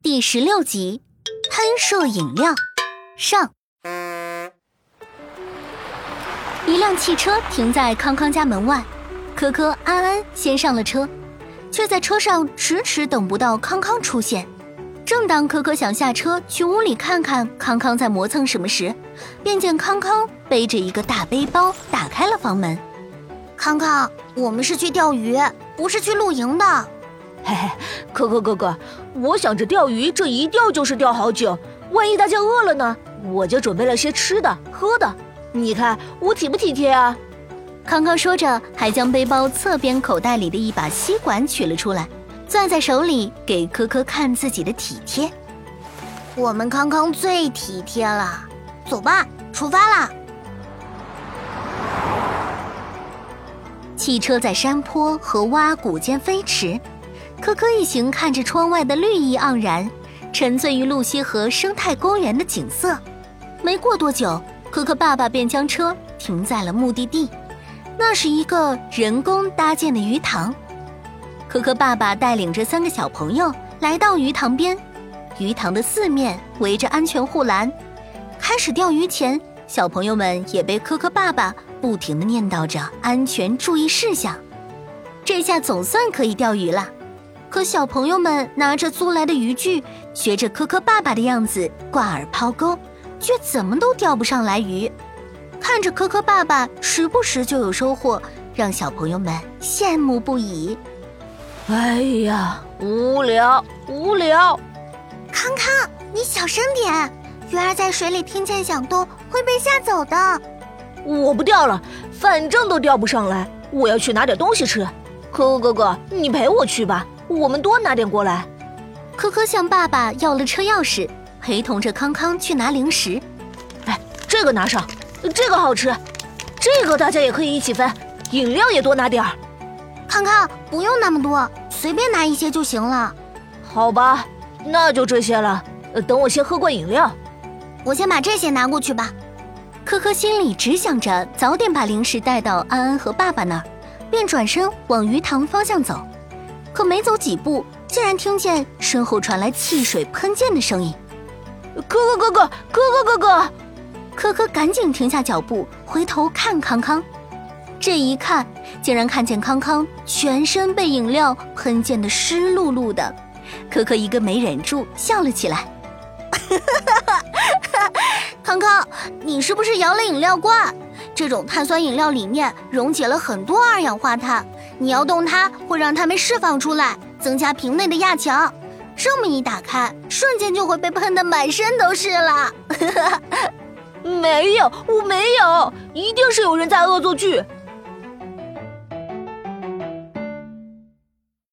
第十六集，喷射饮料上。一辆汽车停在康康家门外，可可、安安先上了车，却在车上迟迟等不到康康出现。正当可可想下车去屋里看看康康在磨蹭什么时，便见康康背着一个大背包打开了房门。康康，我们是去钓鱼，不是去露营的。嘿嘿，可可哥哥，我想着钓鱼，这一钓就是钓好久，万一大家饿了呢？我就准备了些吃的喝的。你看我体不体贴啊？康康说着，还将背包侧边口袋里的一把吸管取了出来，攥在手里给可可看自己的体贴。我们康康最体贴了，走吧，出发啦！汽车在山坡和洼谷间飞驰。可可一行看着窗外的绿意盎然，沉醉于露西河生态公园的景色。没过多久，可可爸爸便将车停在了目的地，那是一个人工搭建的鱼塘。可可爸爸带领着三个小朋友来到鱼塘边，鱼塘的四面围着安全护栏。开始钓鱼前，小朋友们也被可可爸爸不停地念叨着安全注意事项。这下总算可以钓鱼了。可小朋友们拿着租来的渔具，学着科科爸爸的样子挂饵抛钩，却怎么都钓不上来鱼。看着科科爸爸时不时就有收获，让小朋友们羡慕不已。哎呀，无聊无聊！康康，你小声点，鱼儿在水里听见响动会被吓走的。我不钓了，反正都钓不上来，我要去拿点东西吃。可可哥哥，你陪我去吧。我们多拿点过来。可可向爸爸要了车钥匙，陪同着康康去拿零食。哎，这个拿上，这个好吃，这个大家也可以一起分。饮料也多拿点儿。康康，不用那么多，随便拿一些就行了。好吧，那就这些了。等我先喝罐饮料。我先把这些拿过去吧。可可心里只想着早点把零食带到安安和爸爸那儿，便转身往鱼塘方向走。可没走几步，竟然听见身后传来汽水喷溅的声音。哥哥哥哥，哥哥哥哥，可可赶紧停下脚步，回头看康康。这一看，竟然看见康康全身被饮料喷溅的湿漉漉的。可可一个没忍住笑了起来。康康，你是不是摇了饮料罐？这种碳酸饮料里面溶解了很多二氧化碳。你要动它，会让它们释放出来，增加瓶内的压强。这么一打开，瞬间就会被喷得满身都是了。没有，我没有，一定是有人在恶作剧。